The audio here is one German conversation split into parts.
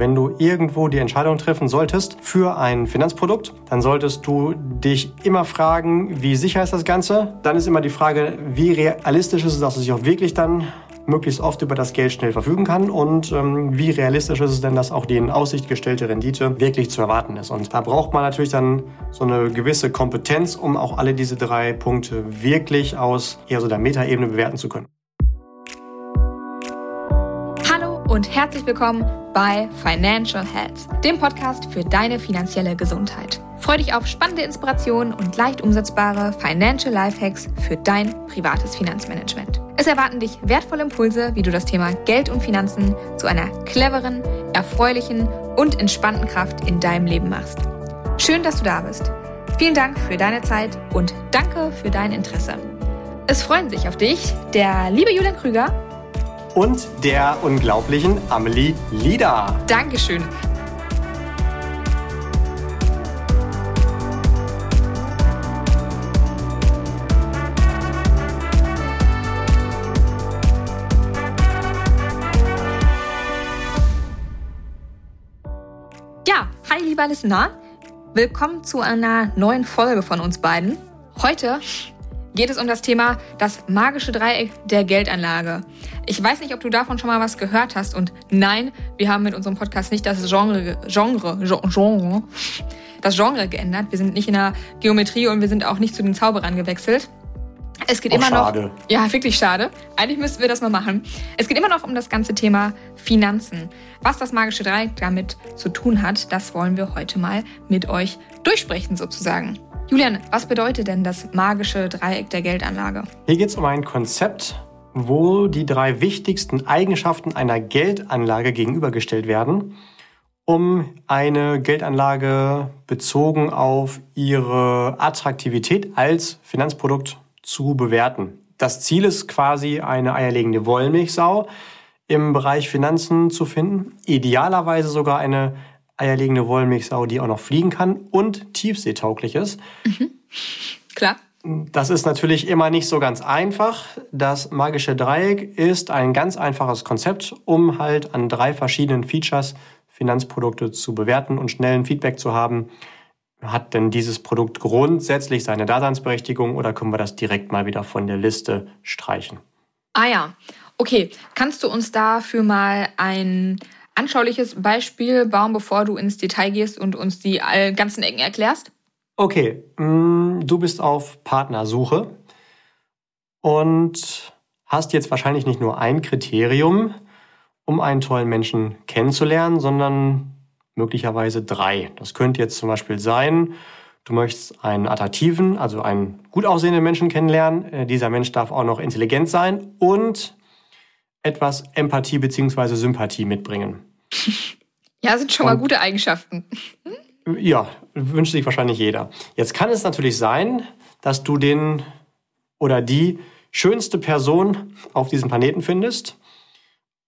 Wenn du irgendwo die Entscheidung treffen solltest für ein Finanzprodukt, dann solltest du dich immer fragen, wie sicher ist das Ganze? Dann ist immer die Frage, wie realistisch ist es, dass es sich auch wirklich dann möglichst oft über das Geld schnell verfügen kann und ähm, wie realistisch ist es denn, dass auch die in Aussicht gestellte Rendite wirklich zu erwarten ist. Und da braucht man natürlich dann so eine gewisse Kompetenz, um auch alle diese drei Punkte wirklich aus eher so der Metaebene bewerten zu können. Hallo und herzlich willkommen bei Financial Health, dem Podcast für deine finanzielle Gesundheit. Freu dich auf spannende Inspirationen und leicht umsetzbare Financial Lifehacks für dein privates Finanzmanagement. Es erwarten dich wertvolle Impulse, wie du das Thema Geld und Finanzen zu einer cleveren, erfreulichen und entspannten Kraft in deinem Leben machst. Schön, dass du da bist. Vielen Dank für deine Zeit und danke für dein Interesse. Es freuen sich auf dich der liebe Julian Krüger und der unglaublichen Amelie Lieder. Dankeschön. Ja, hi lieber Listener. Willkommen zu einer neuen Folge von uns beiden. Heute geht es um das Thema das magische Dreieck der Geldanlage. Ich weiß nicht, ob du davon schon mal was gehört hast und nein, wir haben mit unserem Podcast nicht das Genre, Genre, Genre, das Genre geändert. Wir sind nicht in der Geometrie und wir sind auch nicht zu den Zauberern gewechselt. Es geht Auch immer schade. noch. Ja, wirklich schade. Eigentlich müssten wir das mal machen. Es geht immer noch um das ganze Thema Finanzen. Was das magische Dreieck damit zu tun hat, das wollen wir heute mal mit euch durchsprechen sozusagen. Julian, was bedeutet denn das magische Dreieck der Geldanlage? Hier geht es um ein Konzept, wo die drei wichtigsten Eigenschaften einer Geldanlage gegenübergestellt werden, um eine Geldanlage bezogen auf ihre Attraktivität als Finanzprodukt zu bewerten. Das Ziel ist quasi eine eierlegende Wollmilchsau im Bereich Finanzen zu finden. Idealerweise sogar eine eierlegende Wollmilchsau, die auch noch fliegen kann und tiefseetauglich ist. Klar. Das ist natürlich immer nicht so ganz einfach. Das magische Dreieck ist ein ganz einfaches Konzept, um halt an drei verschiedenen Features Finanzprodukte zu bewerten und schnellen Feedback zu haben. Hat denn dieses Produkt grundsätzlich seine Daseinsberechtigung oder können wir das direkt mal wieder von der Liste streichen? Ah ja, okay. Kannst du uns dafür mal ein anschauliches Beispiel bauen, bevor du ins Detail gehst und uns die all- ganzen Ecken erklärst? Okay, mm, du bist auf Partnersuche und hast jetzt wahrscheinlich nicht nur ein Kriterium, um einen tollen Menschen kennenzulernen, sondern möglicherweise drei. Das könnte jetzt zum Beispiel sein, du möchtest einen attraktiven, also einen gut aussehenden Menschen kennenlernen. Äh, Dieser Mensch darf auch noch intelligent sein und etwas Empathie bzw. Sympathie mitbringen. Ja, sind schon mal Und- gute Eigenschaften. Ja, wünscht sich wahrscheinlich jeder. Jetzt kann es natürlich sein, dass du den oder die schönste Person auf diesem Planeten findest,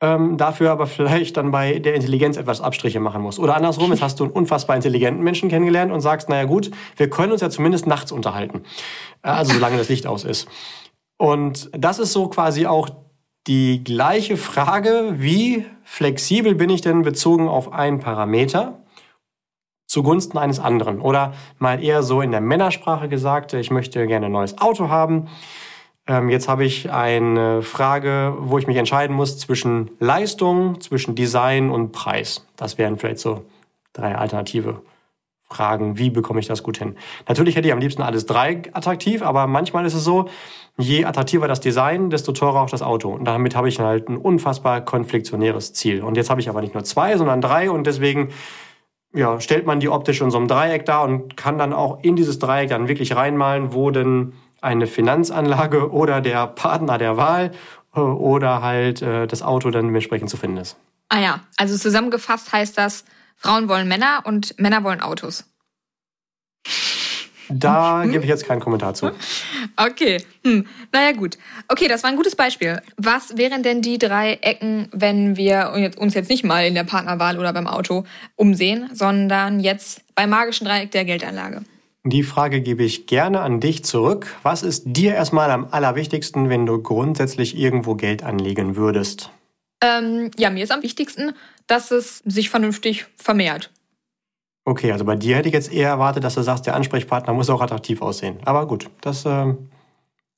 ähm, dafür aber vielleicht dann bei der Intelligenz etwas Abstriche machen musst. Oder andersrum, jetzt hast du einen unfassbar intelligenten Menschen kennengelernt und sagst, naja gut, wir können uns ja zumindest nachts unterhalten. Äh, Also solange das Licht aus ist. Und das ist so quasi auch die gleiche Frage, wie flexibel bin ich denn bezogen auf einen Parameter? zugunsten eines anderen. Oder mal eher so in der Männersprache gesagt, ich möchte gerne ein neues Auto haben. Ähm, jetzt habe ich eine Frage, wo ich mich entscheiden muss zwischen Leistung, zwischen Design und Preis. Das wären vielleicht so drei alternative Fragen. Wie bekomme ich das gut hin? Natürlich hätte ich am liebsten alles drei attraktiv, aber manchmal ist es so, je attraktiver das Design, desto teurer auch das Auto. Und damit habe ich halt ein unfassbar konfliktionäres Ziel. Und jetzt habe ich aber nicht nur zwei, sondern drei und deswegen ja, stellt man die optisch in so einem Dreieck dar und kann dann auch in dieses Dreieck dann wirklich reinmalen, wo denn eine Finanzanlage oder der Partner der Wahl äh, oder halt äh, das Auto dann dementsprechend zu finden ist. Ah ja, also zusammengefasst heißt das, Frauen wollen Männer und Männer wollen Autos. Da gebe ich jetzt keinen Kommentar zu. Okay, hm. naja gut. Okay, das war ein gutes Beispiel. Was wären denn die drei Ecken, wenn wir uns jetzt nicht mal in der Partnerwahl oder beim Auto umsehen, sondern jetzt beim magischen Dreieck der Geldanlage? Die Frage gebe ich gerne an dich zurück. Was ist dir erstmal am allerwichtigsten, wenn du grundsätzlich irgendwo Geld anlegen würdest? Ähm, ja, mir ist am wichtigsten, dass es sich vernünftig vermehrt. Okay, also bei dir hätte ich jetzt eher erwartet, dass du sagst, der Ansprechpartner muss auch attraktiv aussehen. Aber gut, das äh,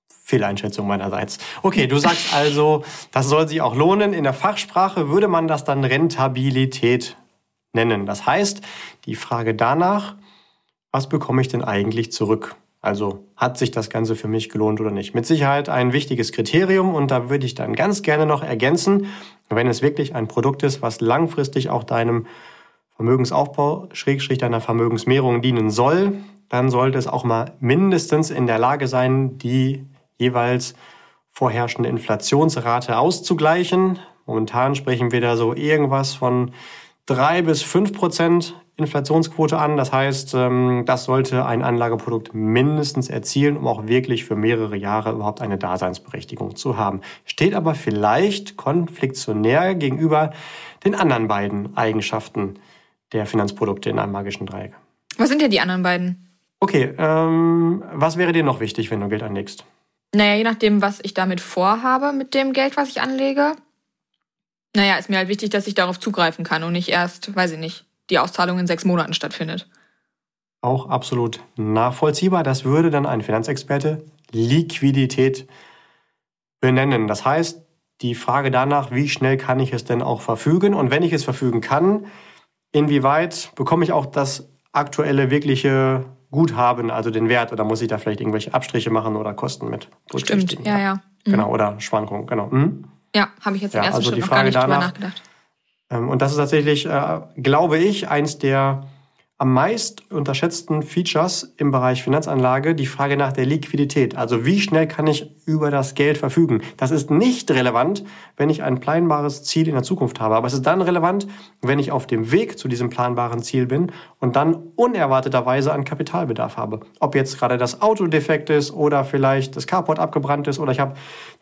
Fehleinschätzung meinerseits. Okay, du sagst also, das soll sich auch lohnen. In der Fachsprache würde man das dann Rentabilität nennen. Das heißt, die Frage danach, was bekomme ich denn eigentlich zurück? Also hat sich das Ganze für mich gelohnt oder nicht? Mit Sicherheit ein wichtiges Kriterium und da würde ich dann ganz gerne noch ergänzen, wenn es wirklich ein Produkt ist, was langfristig auch deinem Vermögensaufbau, Schrägstrich deiner Vermögensmehrung dienen soll, dann sollte es auch mal mindestens in der Lage sein, die jeweils vorherrschende Inflationsrate auszugleichen. Momentan sprechen wir da so irgendwas von drei bis fünf Prozent Inflationsquote an. Das heißt, ähm, das sollte ein Anlageprodukt mindestens erzielen, um auch wirklich für mehrere Jahre überhaupt eine Daseinsberechtigung zu haben. Steht aber vielleicht konfliktionär gegenüber den anderen beiden Eigenschaften der Finanzprodukte in einem magischen Dreieck. Was sind denn die anderen beiden? Okay, ähm, was wäre dir noch wichtig, wenn du Geld anlegst? Naja, je nachdem, was ich damit vorhabe, mit dem Geld, was ich anlege. Naja, ist mir halt wichtig, dass ich darauf zugreifen kann und nicht erst, weiß ich nicht, die Auszahlung in sechs Monaten stattfindet. Auch absolut nachvollziehbar. Das würde dann ein Finanzexperte Liquidität benennen. Das heißt, die Frage danach, wie schnell kann ich es denn auch verfügen? Und wenn ich es verfügen kann, inwieweit bekomme ich auch das aktuelle, wirkliche Guthaben, also den Wert, oder muss ich da vielleicht irgendwelche Abstriche machen oder Kosten mit Stimmt, ja, ja. Mhm. Genau, oder Schwankungen, genau. Mhm. Ja, habe ich jetzt im ja, ersten also Schritt noch gar nicht danach, drüber nachgedacht. Ähm, und das ist tatsächlich, äh, glaube ich, eins der am meist unterschätzten Features im Bereich Finanzanlage die Frage nach der Liquidität. Also wie schnell kann ich über das Geld verfügen? Das ist nicht relevant, wenn ich ein planbares Ziel in der Zukunft habe. Aber es ist dann relevant, wenn ich auf dem Weg zu diesem planbaren Ziel bin und dann unerwarteterweise einen Kapitalbedarf habe. Ob jetzt gerade das Auto defekt ist oder vielleicht das Carport abgebrannt ist oder ich habe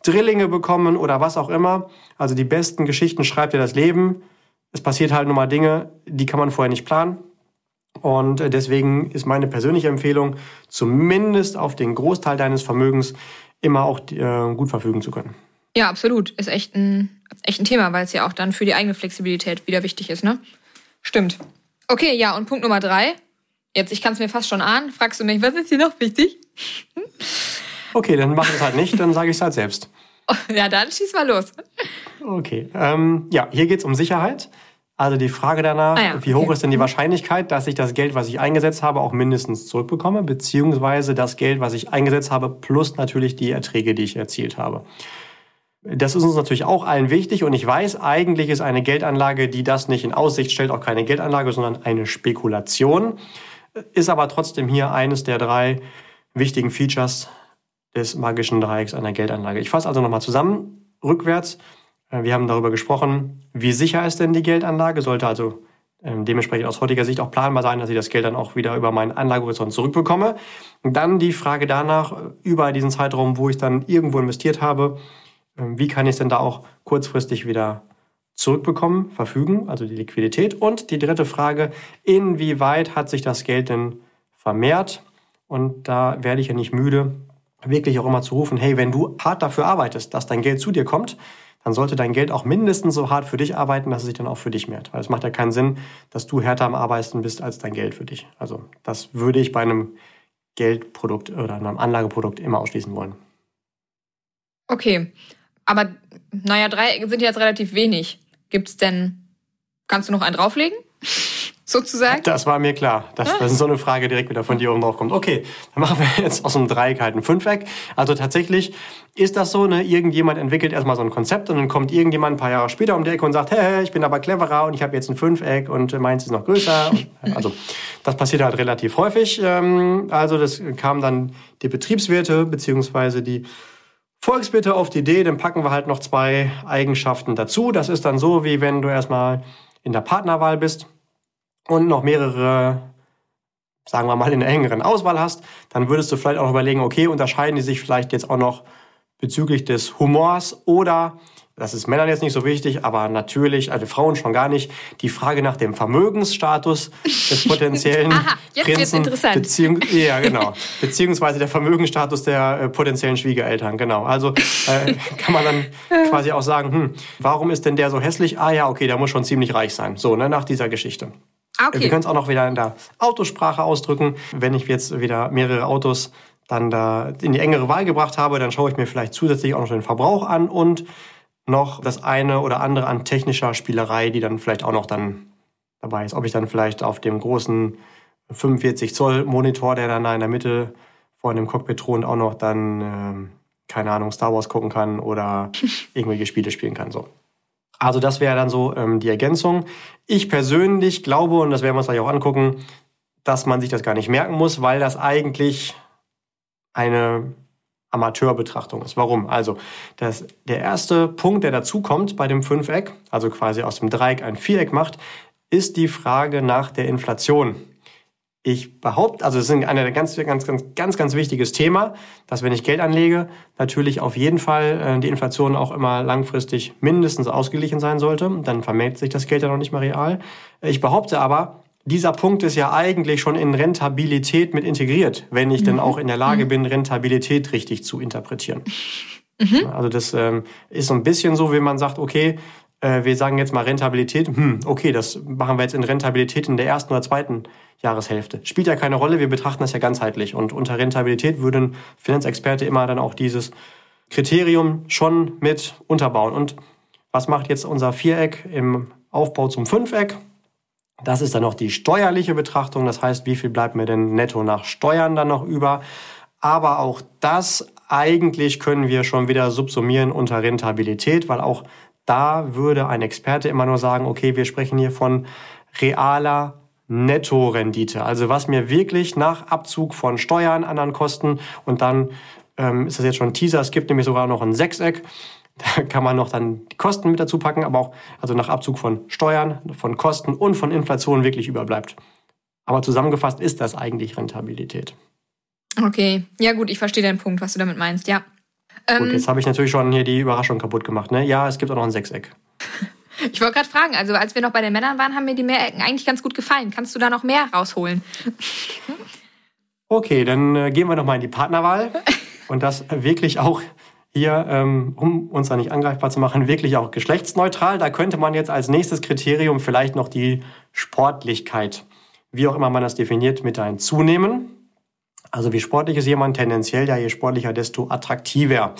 Drillinge bekommen oder was auch immer. Also die besten Geschichten schreibt dir das Leben. Es passiert halt nur mal Dinge, die kann man vorher nicht planen. Und äh, deswegen ist meine persönliche Empfehlung, zumindest auf den Großteil deines Vermögens immer auch äh, gut verfügen zu können. Ja, absolut. Ist echt ein, echt ein Thema, weil es ja auch dann für die eigene Flexibilität wieder wichtig ist, ne? Stimmt. Okay, ja, und Punkt Nummer drei. Jetzt, ich kann es mir fast schon ahnen. Fragst du mich, was ist hier noch wichtig? okay, dann mach es halt nicht, dann sage ich es halt selbst. ja, dann schieß mal los. Okay, ähm, ja, hier geht es um Sicherheit. Also die Frage danach, ah ja, wie hoch ist denn die mhm. Wahrscheinlichkeit, dass ich das Geld, was ich eingesetzt habe, auch mindestens zurückbekomme, beziehungsweise das Geld, was ich eingesetzt habe, plus natürlich die Erträge, die ich erzielt habe. Das ist uns natürlich auch allen wichtig und ich weiß, eigentlich ist eine Geldanlage, die das nicht in Aussicht stellt, auch keine Geldanlage, sondern eine Spekulation. Ist aber trotzdem hier eines der drei wichtigen Features des magischen Dreiecks einer Geldanlage. Ich fasse also nochmal zusammen, rückwärts. Äh, wir haben darüber gesprochen, wie sicher ist denn die Geldanlage, sollte also ähm, dementsprechend aus heutiger Sicht auch planbar sein, dass ich das Geld dann auch wieder über meinen Anlagehorizont zurückbekomme. Dann die Frage danach, äh, über diesen Zeitraum, wo ich dann irgendwo investiert habe, ähm, wie kann ich es denn da auch kurzfristig wieder zurückbekommen, verfügen, also die Liquidität. Und die dritte Frage, inwieweit hat sich das Geld denn vermehrt? Und da werde ich ja nicht müde, wirklich auch immer zu rufen, hey, wenn du hart dafür arbeitest, dass dein Geld zu dir kommt, dann sollte dein Geld auch mindestens so hart für dich arbeiten, dass es sich dann auch für dich mehrt. Weil es macht ja keinen Sinn, dass du härter am Arbeiten bist als dein Geld für dich. Also das würde ich bei einem Geldprodukt oder einem Anlageprodukt immer ausschließen wollen. Okay, aber naja, drei sind jetzt relativ wenig. Gibt es denn, kannst du noch einen drauflegen? Sozusagen? Das war mir klar, dass, ah. dass so eine Frage direkt wieder von dir oben drauf kommt. Okay, dann machen wir jetzt aus einem Dreieck halt ein Fünfeck. Also tatsächlich ist das so, ne? irgendjemand entwickelt erstmal so ein Konzept und dann kommt irgendjemand ein paar Jahre später um die Ecke und sagt, hey, ich bin aber cleverer und ich habe jetzt ein Fünfeck und meins ist noch größer. also das passiert halt relativ häufig. Ähm, also das kam dann die Betriebswirte beziehungsweise die Volkswirte auf die Idee, dann packen wir halt noch zwei Eigenschaften dazu. Das ist dann so, wie wenn du erstmal in der Partnerwahl bist und noch mehrere, sagen wir mal, in der engeren Auswahl hast, dann würdest du vielleicht auch überlegen, okay, unterscheiden die sich vielleicht jetzt auch noch bezüglich des Humors oder das ist Männern jetzt nicht so wichtig, aber natürlich, also Frauen schon gar nicht, die Frage nach dem Vermögensstatus des potenziellen Aha, jetzt Prinzen. interessant. Beziehung, ja, genau. Beziehungsweise der Vermögensstatus der äh, potenziellen Schwiegereltern, genau. Also äh, kann man dann quasi auch sagen, hm, warum ist denn der so hässlich? Ah ja, okay, der muss schon ziemlich reich sein. So, ne, nach dieser Geschichte. Ah, okay. Wir können es auch noch wieder in der Autosprache ausdrücken. Wenn ich jetzt wieder mehrere Autos dann da in die engere Wahl gebracht habe, dann schaue ich mir vielleicht zusätzlich auch noch den Verbrauch an und noch das eine oder andere an technischer Spielerei, die dann vielleicht auch noch dann dabei ist. Ob ich dann vielleicht auf dem großen 45 Zoll Monitor, der dann da in der Mitte vor dem Cockpit thront, auch noch dann, äh, keine Ahnung, Star Wars gucken kann oder irgendwelche Spiele spielen kann. So. Also das wäre dann so ähm, die Ergänzung. Ich persönlich glaube, und das werden wir uns gleich auch angucken, dass man sich das gar nicht merken muss, weil das eigentlich eine Amateurbetrachtung ist. Warum? Also das, der erste Punkt, der dazu kommt bei dem Fünfeck, also quasi aus dem Dreieck ein Viereck macht, ist die Frage nach der Inflation. Ich behaupte, also es ist ein ganz, ganz, ganz, ganz, ganz wichtiges Thema, dass wenn ich Geld anlege, natürlich auf jeden Fall äh, die Inflation auch immer langfristig mindestens ausgeglichen sein sollte. Dann vermehrt sich das Geld ja noch nicht mehr real. Ich behaupte aber, dieser Punkt ist ja eigentlich schon in Rentabilität mit integriert, wenn ich mhm. denn auch in der Lage mhm. bin, Rentabilität richtig zu interpretieren. Mhm. Also das ähm, ist so ein bisschen so, wenn man sagt, okay, äh, wir sagen jetzt mal Rentabilität, hm, okay, das machen wir jetzt in Rentabilität in der ersten oder zweiten Jahreshälfte. Spielt ja keine Rolle, wir betrachten das ja ganzheitlich. Und unter Rentabilität würden Finanzexperte immer dann auch dieses Kriterium schon mit unterbauen. Und was macht jetzt unser Viereck im Aufbau zum Fünfeck? Das ist dann noch die steuerliche Betrachtung. Das heißt, wie viel bleibt mir denn netto nach Steuern dann noch über? Aber auch das eigentlich können wir schon wieder subsumieren unter Rentabilität, weil auch da würde ein Experte immer nur sagen, okay, wir sprechen hier von realer Nettorendite. Also was mir wirklich nach Abzug von Steuern, anderen Kosten und dann ähm, ist das jetzt schon ein Teaser, es gibt nämlich sogar noch ein Sechseck. Da kann man noch dann die Kosten mit dazu packen, aber auch also nach Abzug von Steuern, von Kosten und von Inflation wirklich überbleibt. Aber zusammengefasst ist das eigentlich Rentabilität. Okay, ja gut, ich verstehe den Punkt, was du damit meinst, ja. Gut, ähm, jetzt habe ich natürlich schon hier die Überraschung kaputt gemacht. Ne? Ja, es gibt auch noch ein Sechseck. Ich wollte gerade fragen, also als wir noch bei den Männern waren, haben mir die Mehrecken eigentlich ganz gut gefallen. Kannst du da noch mehr rausholen? Okay, dann äh, gehen wir noch mal in die Partnerwahl. Und das wirklich auch hier, ähm, um uns da nicht angreifbar zu machen, wirklich auch geschlechtsneutral. Da könnte man jetzt als nächstes Kriterium vielleicht noch die Sportlichkeit, wie auch immer man das definiert, mit hinzunehmen. Also wie sportlich ist jemand tendenziell, ja je sportlicher, desto attraktiver.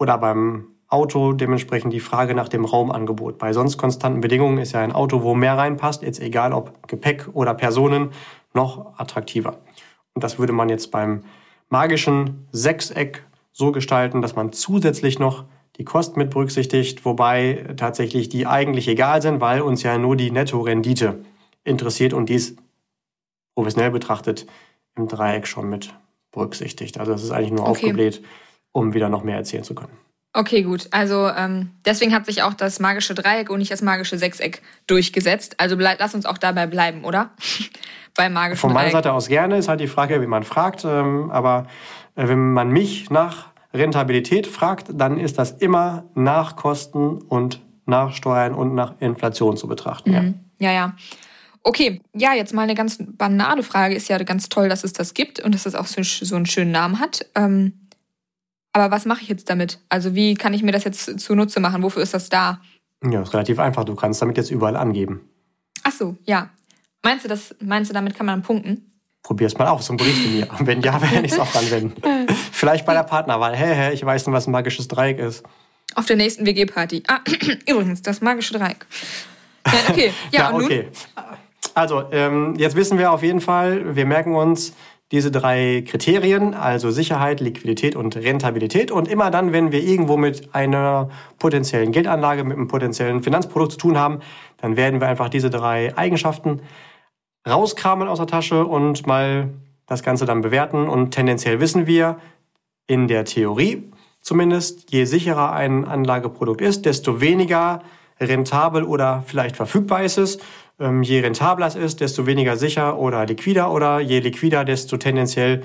Oder beim Auto dementsprechend die Frage nach dem Raumangebot. Bei sonst konstanten Bedingungen ist ja ein Auto, wo mehr reinpasst, jetzt egal ob Gepäck oder Personen, noch attraktiver. Und das würde man jetzt beim magischen Sechseck so gestalten, dass man zusätzlich noch die Kosten mit berücksichtigt, wobei tatsächlich die eigentlich egal sind, weil uns ja nur die Nettorendite interessiert und dies professionell betrachtet im Dreieck schon mit berücksichtigt. Also das ist eigentlich nur okay. aufgebläht, um wieder noch mehr erzählen zu können. Okay, gut. Also ähm, deswegen hat sich auch das magische Dreieck und nicht das magische Sechseck durchgesetzt. Also bleib, lass uns auch dabei bleiben, oder? Beim magischen Von meiner Dreieck. Seite aus gerne. Ist halt die Frage, wie man fragt. Ähm, aber äh, wenn man mich nach Rentabilität fragt, dann ist das immer nach Kosten und nach Steuern und nach Inflation zu betrachten. Mhm. Ja, ja. ja. Okay, ja, jetzt mal eine ganz banale Frage. Ist ja ganz toll, dass es das gibt und dass es auch so, so einen schönen Namen hat. Ähm, aber was mache ich jetzt damit? Also wie kann ich mir das jetzt zunutze machen? Wofür ist das da? Ja, ist relativ einfach. Du kannst damit jetzt überall angeben. Ach so, ja. Meinst du, das, meinst du, damit kann man punkten? Probier's mal aus und berichte mir. Wenn ja, werde ich es auch anwenden. Vielleicht bei der Partnerwahl. Hä, hä, ich weiß nicht, was ein magisches Dreieck ist. Auf der nächsten WG-Party. Ah, übrigens, das magische Dreieck. Ja, okay. Ja, ja okay. Also, ähm, jetzt wissen wir auf jeden Fall, wir merken uns diese drei Kriterien, also Sicherheit, Liquidität und Rentabilität. Und immer dann, wenn wir irgendwo mit einer potenziellen Geldanlage, mit einem potenziellen Finanzprodukt zu tun haben, dann werden wir einfach diese drei Eigenschaften rauskramen aus der Tasche und mal das Ganze dann bewerten. Und tendenziell wissen wir, in der Theorie zumindest, je sicherer ein Anlageprodukt ist, desto weniger rentabel oder vielleicht verfügbar ist es. Ähm, je rentabler es ist, desto weniger sicher oder liquider oder je liquider, desto tendenziell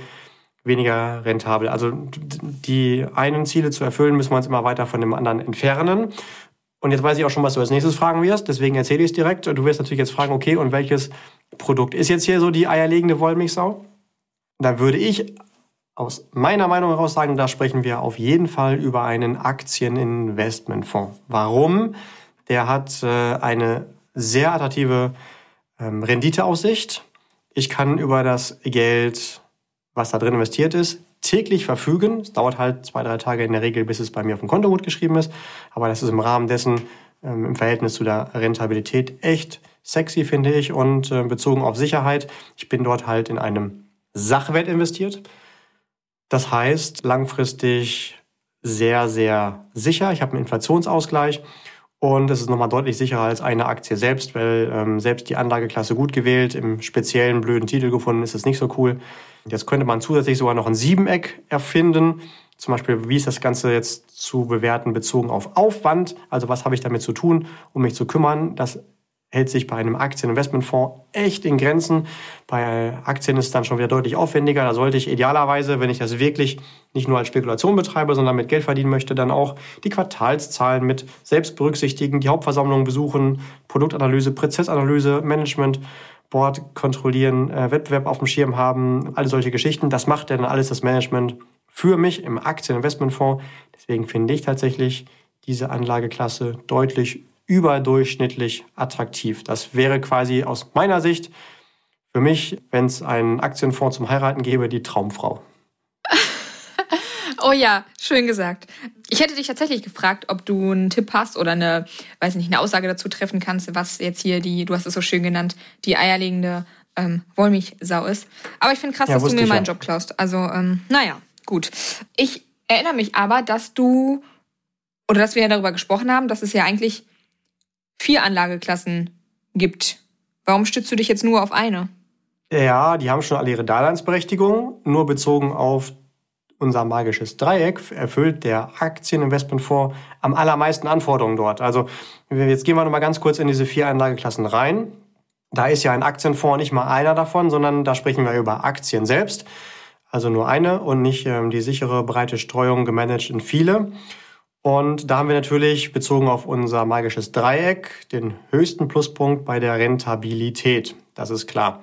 weniger rentabel. Also die einen Ziele zu erfüllen, müssen wir uns immer weiter von dem anderen entfernen. Und jetzt weiß ich auch schon, was du als nächstes fragen wirst, deswegen erzähle ich es direkt. Du wirst natürlich jetzt fragen, okay, und welches Produkt ist jetzt hier so die eierlegende Wollmilchsau? Da würde ich aus meiner Meinung heraus sagen, da sprechen wir auf jeden Fall über einen Aktieninvestmentfonds. Warum? Der hat äh, eine sehr attraktive ähm, Renditeaussicht. Ich kann über das Geld, was da drin investiert ist, täglich verfügen. Es dauert halt zwei, drei Tage in der Regel, bis es bei mir auf dem Konto gut geschrieben ist. Aber das ist im Rahmen dessen ähm, im Verhältnis zu der Rentabilität echt sexy, finde ich. Und äh, bezogen auf Sicherheit, ich bin dort halt in einem Sachwert investiert. Das heißt, langfristig sehr, sehr sicher. Ich habe einen Inflationsausgleich und es ist nochmal deutlich sicherer als eine Aktie selbst, weil ähm, selbst die Anlageklasse gut gewählt, im speziellen blöden Titel gefunden, ist es nicht so cool. Jetzt könnte man zusätzlich sogar noch ein Siebeneck erfinden. Zum Beispiel, wie ist das Ganze jetzt zu bewerten bezogen auf Aufwand? Also was habe ich damit zu tun, um mich zu kümmern? Das hält sich bei einem Aktieninvestmentfonds echt in Grenzen. Bei Aktien ist es dann schon wieder deutlich aufwendiger. Da sollte ich idealerweise, wenn ich das wirklich nicht nur als Spekulation betreibe, sondern mit Geld verdienen möchte, dann auch die Quartalszahlen mit selbst berücksichtigen, die Hauptversammlung besuchen, Produktanalyse, Prozessanalyse, Management, Board kontrollieren, äh, Wettbewerb auf dem Schirm haben, alle solche Geschichten. Das macht dann alles das Management für mich im Aktieninvestmentfonds. Deswegen finde ich tatsächlich diese Anlageklasse deutlich überdurchschnittlich attraktiv. Das wäre quasi aus meiner Sicht für mich, wenn es einen Aktienfonds zum Heiraten gäbe, die Traumfrau. oh ja, schön gesagt. Ich hätte dich tatsächlich gefragt, ob du einen Tipp hast oder eine, weiß nicht, eine Aussage dazu treffen kannst, was jetzt hier die, du hast es so schön genannt, die eierlegende ähm, Wollmilchsau ist. Aber ich finde krass, ja, dass du mir meinen ja. Job klaust. Also, ähm, naja, gut. Ich erinnere mich aber, dass du, oder dass wir ja darüber gesprochen haben, dass es ja eigentlich vier Anlageklassen gibt. Warum stützt du dich jetzt nur auf eine? Ja, die haben schon alle ihre Daseinsberechtigung. Nur bezogen auf unser magisches Dreieck erfüllt der Aktieninvestmentfonds am allermeisten Anforderungen dort. Also jetzt gehen wir noch mal ganz kurz in diese vier Anlageklassen rein. Da ist ja ein Aktienfonds nicht mal einer davon, sondern da sprechen wir über Aktien selbst. Also nur eine und nicht ähm, die sichere breite Streuung gemanagt in viele. Und da haben wir natürlich bezogen auf unser magisches Dreieck den höchsten Pluspunkt bei der Rentabilität. Das ist klar.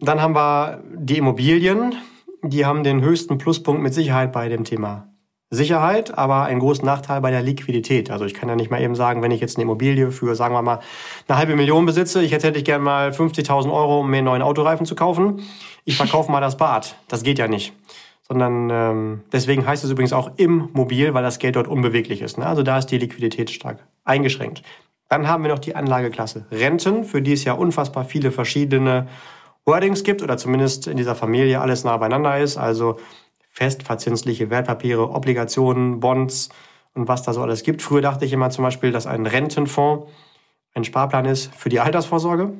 Dann haben wir die Immobilien. Die haben den höchsten Pluspunkt mit Sicherheit bei dem Thema Sicherheit, aber einen großen Nachteil bei der Liquidität. Also ich kann ja nicht mal eben sagen, wenn ich jetzt eine Immobilie für, sagen wir mal, eine halbe Million besitze, ich hätte, hätte ich gerne mal 50.000 Euro, um mir einen neuen Autoreifen zu kaufen. Ich verkaufe mal das Bad. Das geht ja nicht sondern ähm, deswegen heißt es übrigens auch im Mobil, weil das Geld dort unbeweglich ist. Ne? Also da ist die Liquidität stark eingeschränkt. Dann haben wir noch die Anlageklasse Renten, für die es ja unfassbar viele verschiedene Wordings gibt oder zumindest in dieser Familie alles nah beieinander ist. Also festverzinsliche Wertpapiere, Obligationen, Bonds und was da so alles gibt. Früher dachte ich immer zum Beispiel, dass ein Rentenfonds ein Sparplan ist für die Altersvorsorge.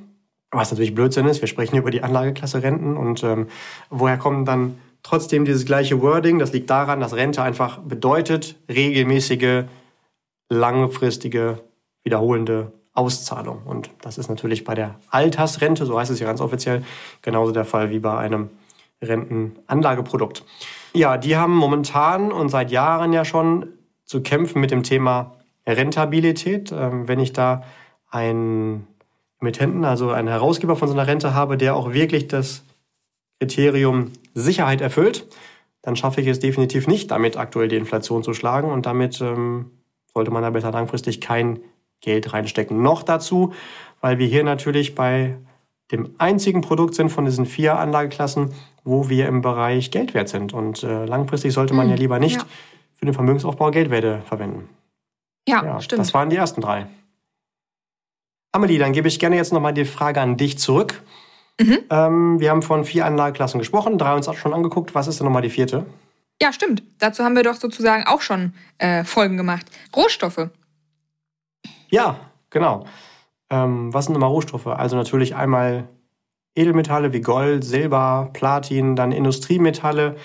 Was natürlich Blödsinn ist. Wir sprechen über die Anlageklasse Renten und ähm, woher kommen dann trotzdem dieses gleiche Wording. Das liegt daran, dass Rente einfach bedeutet regelmäßige, langfristige, wiederholende Auszahlung. Und das ist natürlich bei der Altersrente, so heißt es ja ganz offiziell, genauso der Fall wie bei einem Rentenanlageprodukt. Ja, die haben momentan und seit Jahren ja schon zu kämpfen mit dem Thema Rentabilität. Ähm, wenn ich da einen Emittenten, also einen Herausgeber von so einer Rente habe, der auch wirklich das Kriterium Sicherheit erfüllt, dann schaffe ich es definitiv nicht, damit aktuell die Inflation zu schlagen und damit ähm, sollte man da besser langfristig kein Geld reinstecken. Noch dazu, weil wir hier natürlich bei dem einzigen Produkt sind von diesen vier Anlageklassen, wo wir im Bereich Geldwert sind. Und äh, langfristig sollte man hm, ja lieber nicht ja. für den Vermögensaufbau Geldwerte verwenden. Ja, ja, stimmt. Das waren die ersten drei. Amelie, dann gebe ich gerne jetzt nochmal die Frage an dich zurück. Mhm. Ähm, wir haben von vier Anlageklassen gesprochen, drei uns auch schon angeguckt. Was ist denn nochmal die vierte? Ja, stimmt. Dazu haben wir doch sozusagen auch schon äh, Folgen gemacht. Rohstoffe. Ja, genau. Ähm, was sind nochmal Rohstoffe? Also natürlich einmal Edelmetalle wie Gold, Silber, Platin, dann Industriemetalle,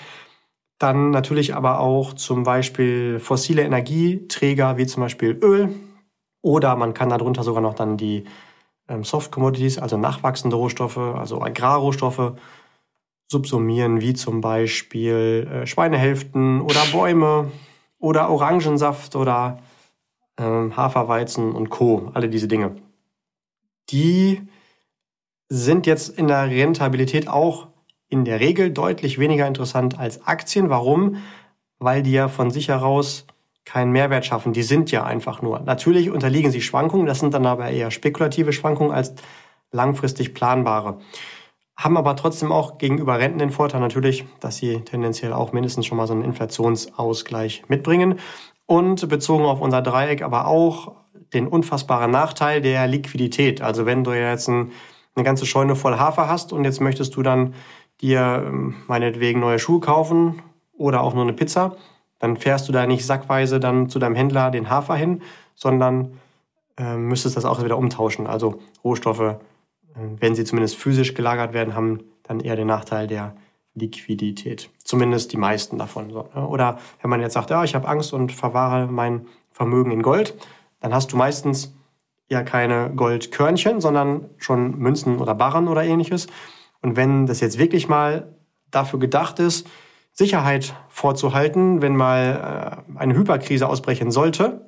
dann natürlich aber auch zum Beispiel fossile Energieträger wie zum Beispiel Öl. Oder man kann darunter sogar noch dann die ähm, Soft Commodities, also nachwachsende Rohstoffe, also Agrarrohstoffe, subsumieren, wie zum Beispiel äh, Schweinehälften oder Bäume oder Orangensaft oder äh, Haferweizen und Co. Alle diese Dinge. Die sind jetzt in der Rentabilität auch in der Regel deutlich weniger interessant als Aktien. Warum? Weil die ja von sich heraus keinen Mehrwert schaffen. Die sind ja einfach nur. Natürlich unterliegen sie Schwankungen, das sind dann aber eher spekulative Schwankungen als langfristig planbare. Haben aber trotzdem auch gegenüber Renten den Vorteil natürlich, dass sie tendenziell auch mindestens schon mal so einen Inflationsausgleich mitbringen. Und bezogen auf unser Dreieck aber auch den unfassbaren Nachteil der Liquidität. Also wenn du jetzt ein, eine ganze Scheune voll Hafer hast und jetzt möchtest du dann dir ähm, meinetwegen neue Schuhe kaufen oder auch nur eine Pizza, dann fährst du da nicht sackweise dann zu deinem Händler den Hafer hin, sondern äh, müsstest das auch wieder umtauschen. Also Rohstoffe, äh, wenn sie zumindest physisch gelagert werden, haben dann eher den Nachteil der Liquidität. Zumindest die meisten davon. Ne? Oder wenn man jetzt sagt, ja, ich habe Angst und verwahre mein Vermögen in Gold, dann hast du meistens ja keine Goldkörnchen, sondern schon Münzen oder Barren oder ähnliches. Und wenn das jetzt wirklich mal dafür gedacht ist, Sicherheit vorzuhalten, wenn mal äh, eine Hyperkrise ausbrechen sollte,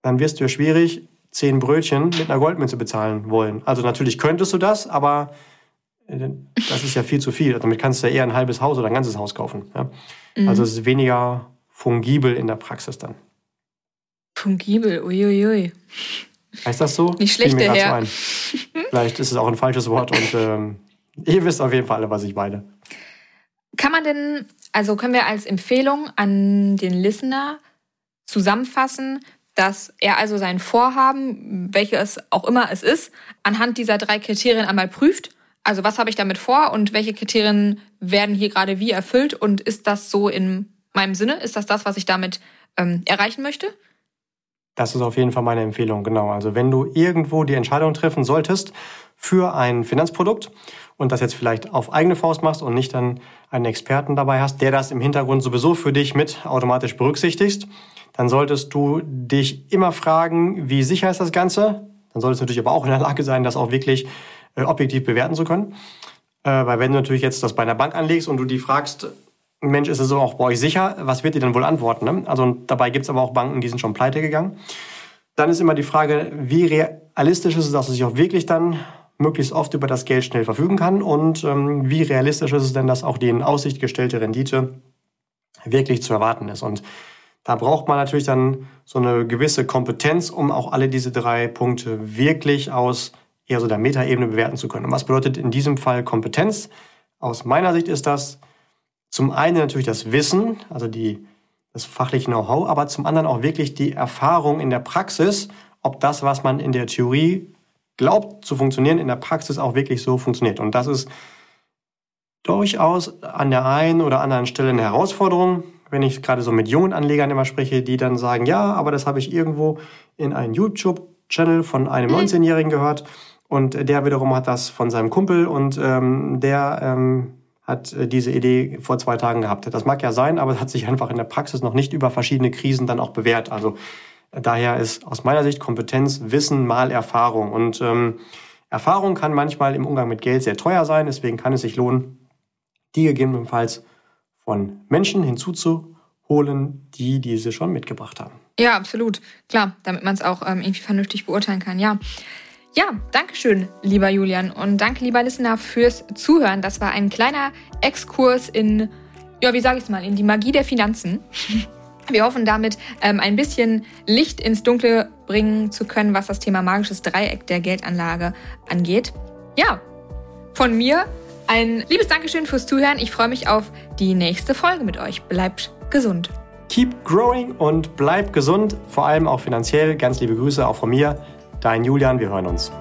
dann wirst du ja schwierig zehn Brötchen mit einer Goldmünze bezahlen wollen. Also natürlich könntest du das, aber äh, das ist ja viel zu viel. Damit kannst du ja eher ein halbes Haus oder ein ganzes Haus kaufen. Ja? Mhm. Also es ist weniger fungibel in der Praxis dann. Fungibel, uiuiui. Heißt das so? Nicht schlecht, der Herr. Vielleicht ist es auch ein falsches Wort und ähm, ihr wisst auf jeden Fall alle, was ich meine. Kann man denn, also können wir als Empfehlung an den Listener zusammenfassen, dass er also sein Vorhaben, welches auch immer es ist, anhand dieser drei Kriterien einmal prüft? Also was habe ich damit vor und welche Kriterien werden hier gerade wie erfüllt und ist das so in meinem Sinne? Ist das das, was ich damit ähm, erreichen möchte? Das ist auf jeden Fall meine Empfehlung, genau. Also wenn du irgendwo die Entscheidung treffen solltest für ein Finanzprodukt und das jetzt vielleicht auf eigene Faust machst und nicht dann einen Experten dabei hast, der das im Hintergrund sowieso für dich mit automatisch berücksichtigt, dann solltest du dich immer fragen, wie sicher ist das Ganze? Dann solltest du natürlich aber auch in der Lage sein, das auch wirklich äh, objektiv bewerten zu können. Äh, weil wenn du natürlich jetzt das bei einer Bank anlegst und du die fragst, Mensch, ist es so auch bei euch sicher? Was wird die dann wohl antworten? Ne? Also dabei gibt es aber auch Banken, die sind schon pleite gegangen. Dann ist immer die Frage, wie realistisch ist es, dass es sich auch wirklich dann möglichst oft über das Geld schnell verfügen kann und ähm, wie realistisch ist es denn, dass auch die in Aussicht gestellte Rendite wirklich zu erwarten ist. Und da braucht man natürlich dann so eine gewisse Kompetenz, um auch alle diese drei Punkte wirklich aus eher so der Metaebene bewerten zu können. Und was bedeutet in diesem Fall Kompetenz? Aus meiner Sicht ist das zum einen natürlich das Wissen, also die, das fachliche Know-how, aber zum anderen auch wirklich die Erfahrung in der Praxis, ob das, was man in der Theorie glaubt zu funktionieren, in der Praxis auch wirklich so funktioniert. Und das ist durchaus an der einen oder anderen Stelle eine Herausforderung, wenn ich gerade so mit jungen Anlegern immer spreche, die dann sagen, ja, aber das habe ich irgendwo in einem YouTube-Channel von einem 19-Jährigen mhm. gehört und der wiederum hat das von seinem Kumpel und ähm, der ähm, hat diese Idee vor zwei Tagen gehabt. Das mag ja sein, aber es hat sich einfach in der Praxis noch nicht über verschiedene Krisen dann auch bewährt. Also daher ist aus meiner Sicht Kompetenz Wissen mal Erfahrung. Und ähm, Erfahrung kann manchmal im Umgang mit Geld sehr teuer sein. Deswegen kann es sich lohnen, die gegebenenfalls von Menschen hinzuzuholen, die diese schon mitgebracht haben. Ja, absolut. Klar, damit man es auch ähm, irgendwie vernünftig beurteilen kann. Ja. Ja, danke schön, lieber Julian. Und danke, lieber Listener, fürs Zuhören. Das war ein kleiner Exkurs in, ja, wie sage ich es mal, in die Magie der Finanzen. Wir hoffen damit ähm, ein bisschen Licht ins Dunkle bringen zu können, was das Thema magisches Dreieck der Geldanlage angeht. Ja, von mir ein liebes Dankeschön fürs Zuhören. Ich freue mich auf die nächste Folge mit euch. Bleibt gesund. Keep growing und bleib gesund, vor allem auch finanziell. Ganz liebe Grüße auch von mir. Dein Julian, wir hören uns.